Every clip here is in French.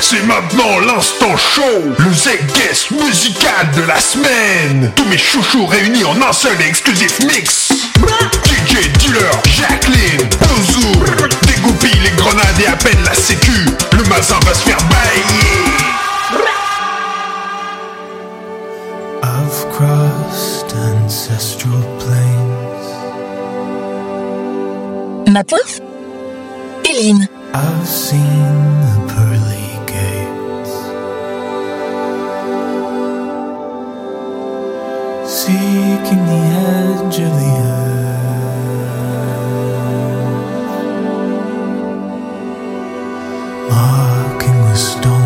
C'est maintenant l'instant show, le Z-Guest musical de la semaine. Tous mes chouchous réunis en un seul et exclusif mix. DJ Dealer, Jacqueline, Bouzou Dégoupille les grenades et à peine la sécu. Le mazin va se faire bailler. I've crossed ancestral plains. Ma pauvre Eline. I've seen the pearly gates. Seeking the edge of the earth. Marking the stones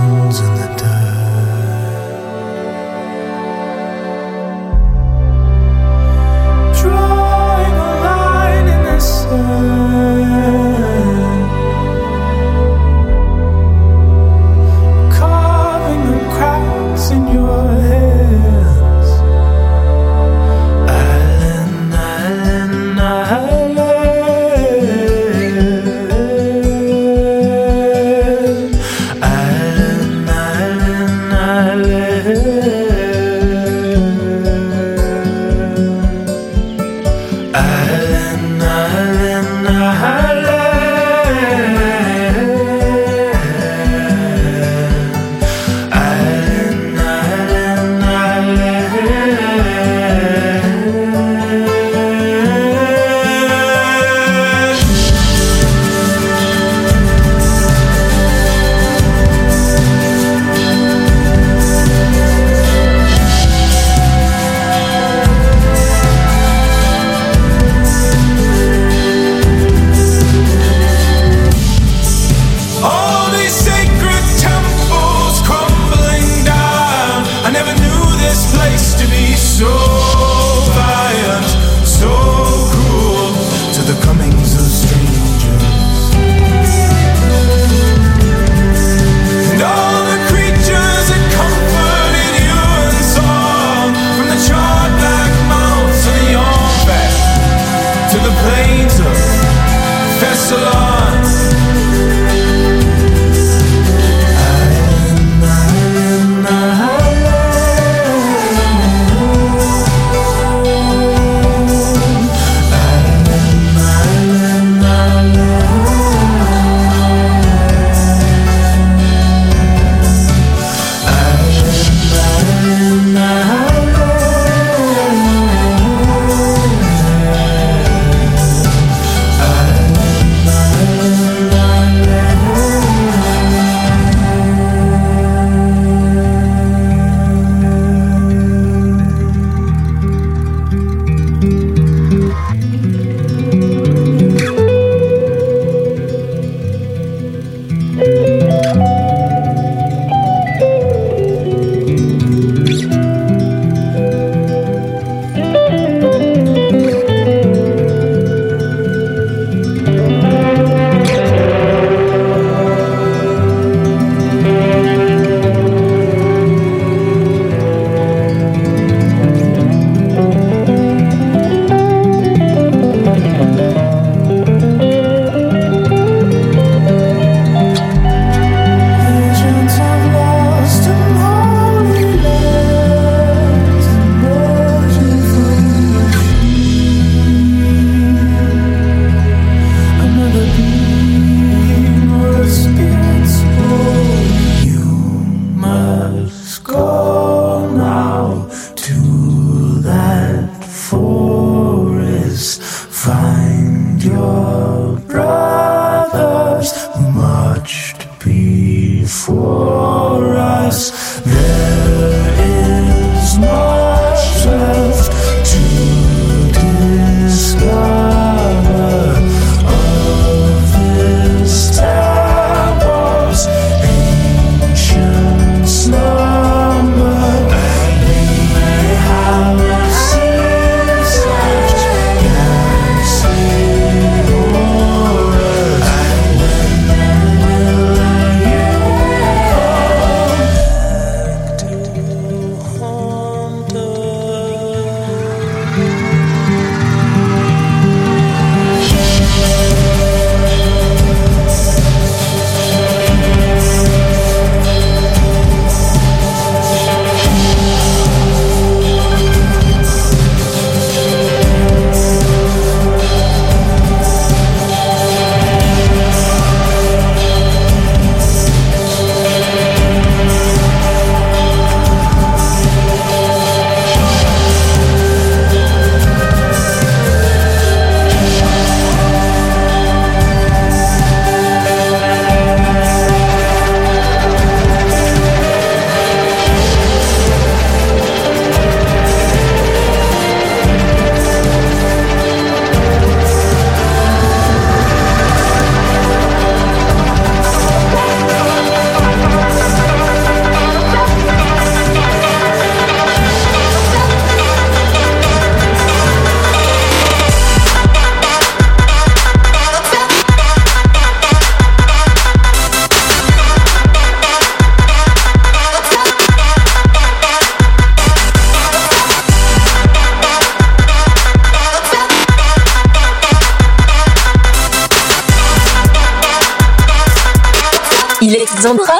Zandra.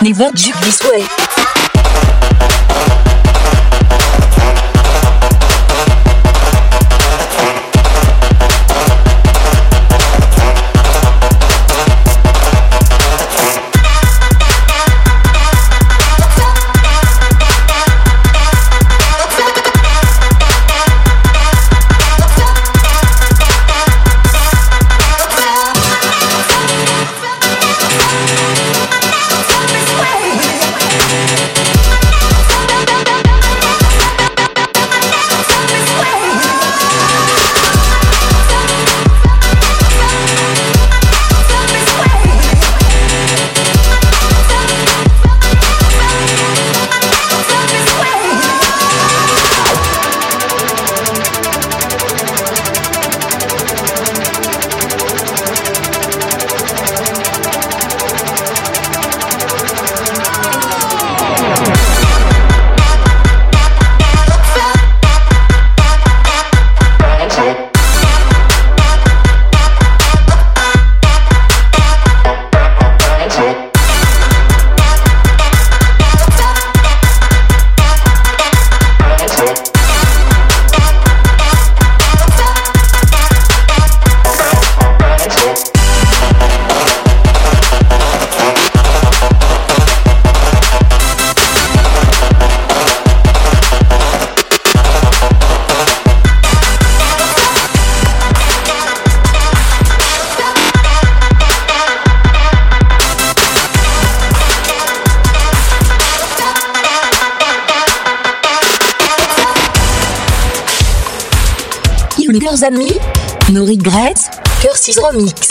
Never juke this way. Amis, no regrets, Cursis Remix.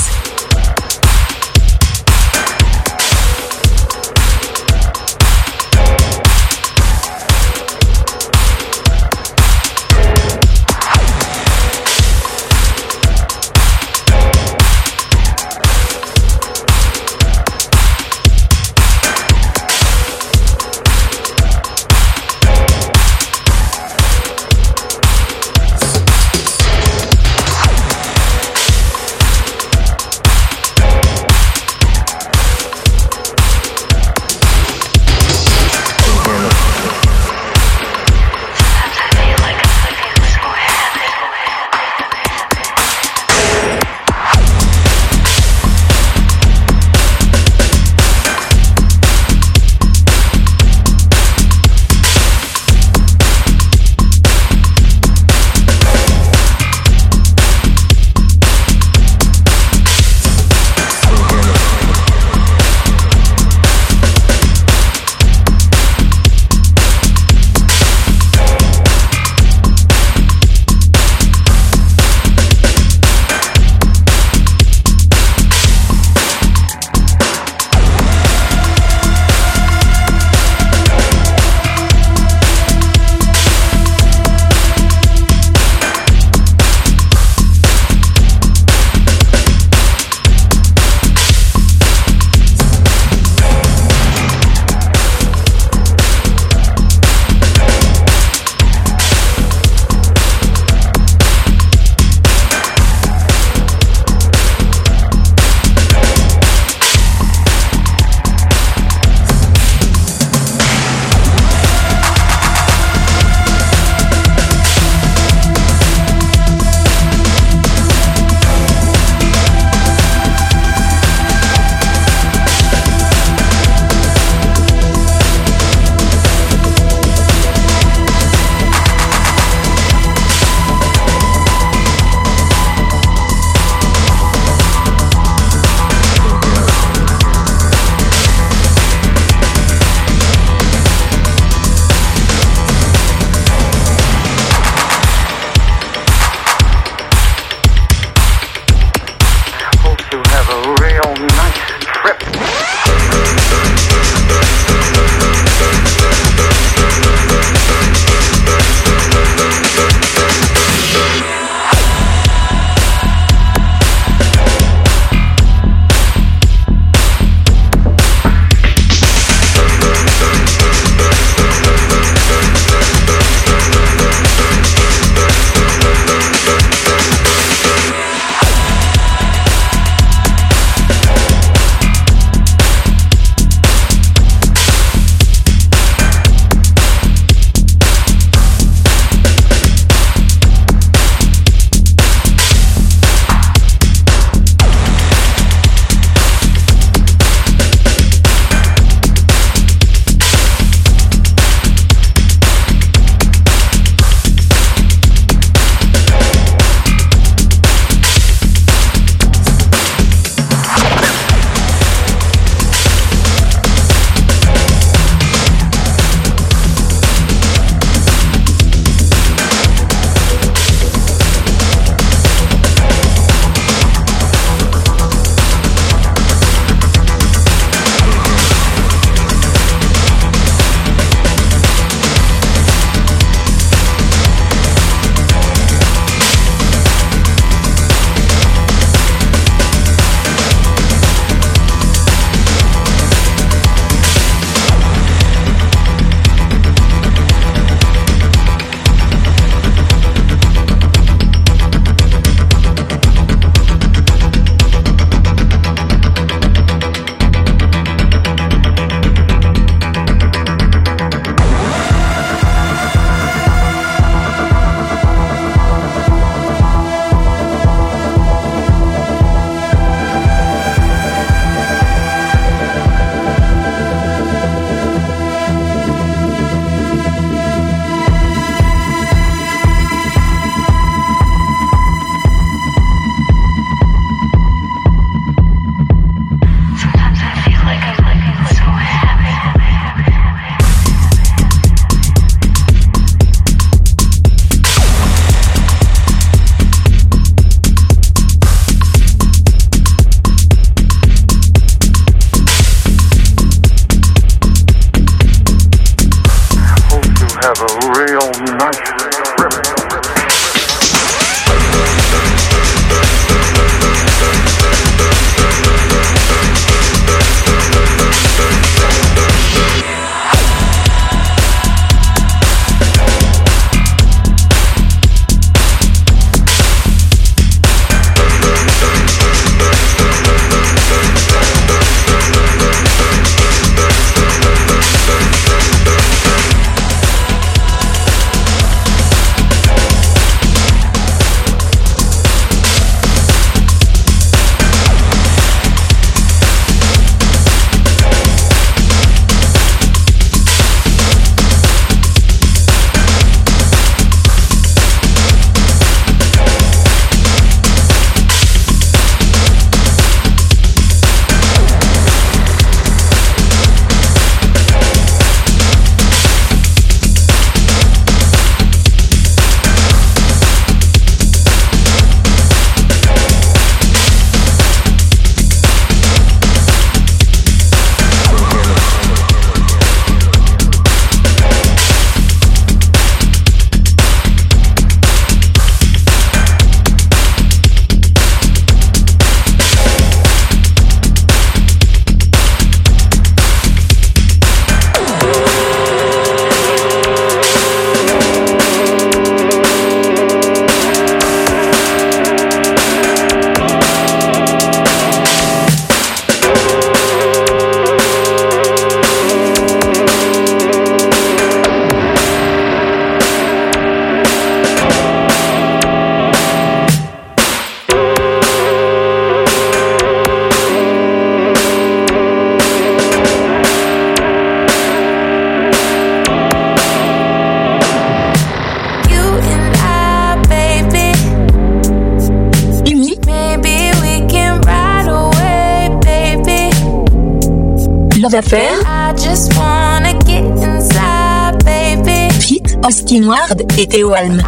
Love Affair. I just wanna get inside, baby. Fit, Austin Ward et Théo Alm.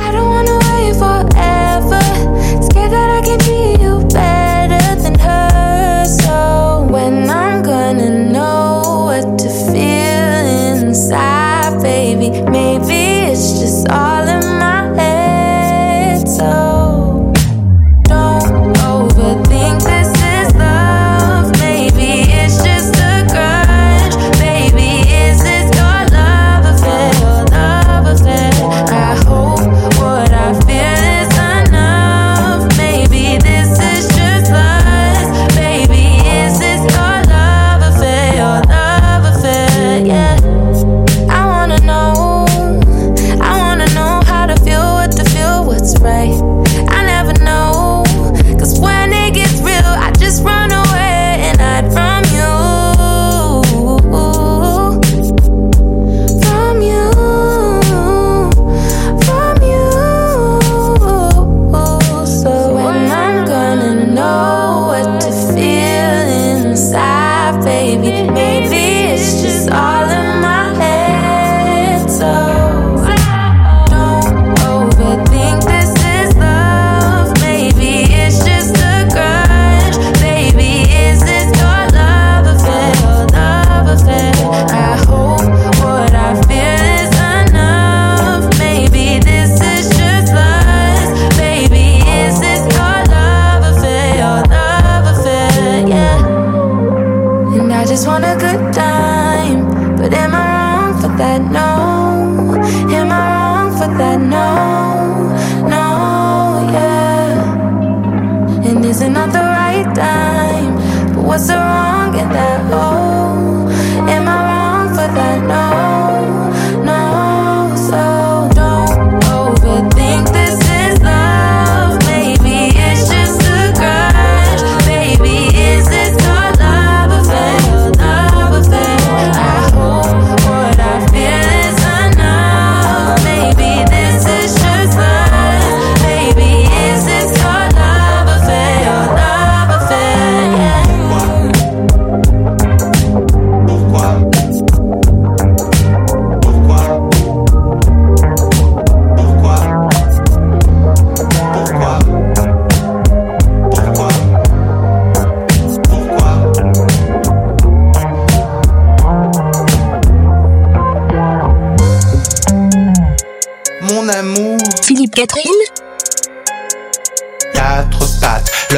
So when I'm gonna But am I wrong for that? No.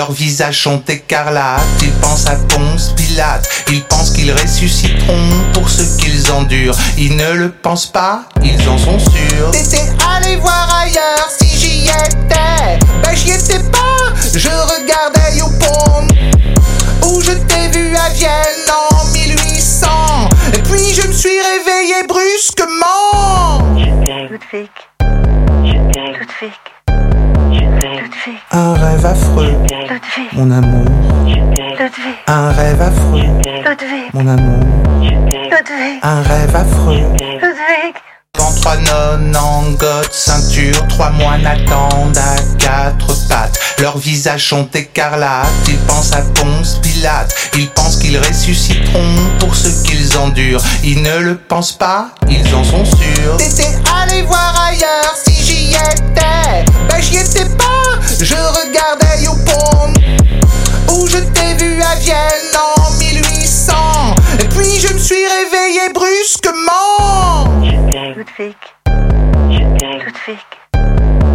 Pattes, leurs visages sont écarlates, ils pensent à Ponce Pilate, ils pensent qu'ils ressusciteront pour ce qu'ils endurent, ils ne le pensent pas, ils en sont sûrs. T'étais allé voir ailleurs si j'y étais, ben j'y étais pas, je regardais Youpon, où je t'ai vu à Vienne en 1800, et puis je me suis réveillé brusquement. Ludwig. Ludwig. Un rêve affreux, Ludwig. mon amour, Ludwig. un rêve affreux, Ludwig. mon amour. Ludwig. Un rêve affreux. Trois nonnes en gotte, ceinture, trois moines attendent à quatre pattes. Leurs visages sont écarlates, ils pensent à Ponce Pilate, ils pensent qu'ils ressusciteront pour ce qu'ils endurent. Ils ne le pensent pas, ils en sont sûrs. T'étais allé voir ailleurs si j'y étais, ben j'y étais pas, je regardais Youpon, où je t'ai vu à Vienne en 1800, et puis je me suis réveillé brusquement. Ludwig. Ludwig.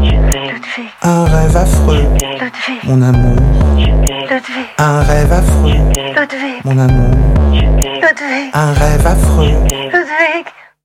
Ludwig. Un rêve affreux, Ludwig. mon amour. Ludwig. Un rêve affreux, Ludwig. mon amour. Ludwig. Un rêve affreux, Ludwig.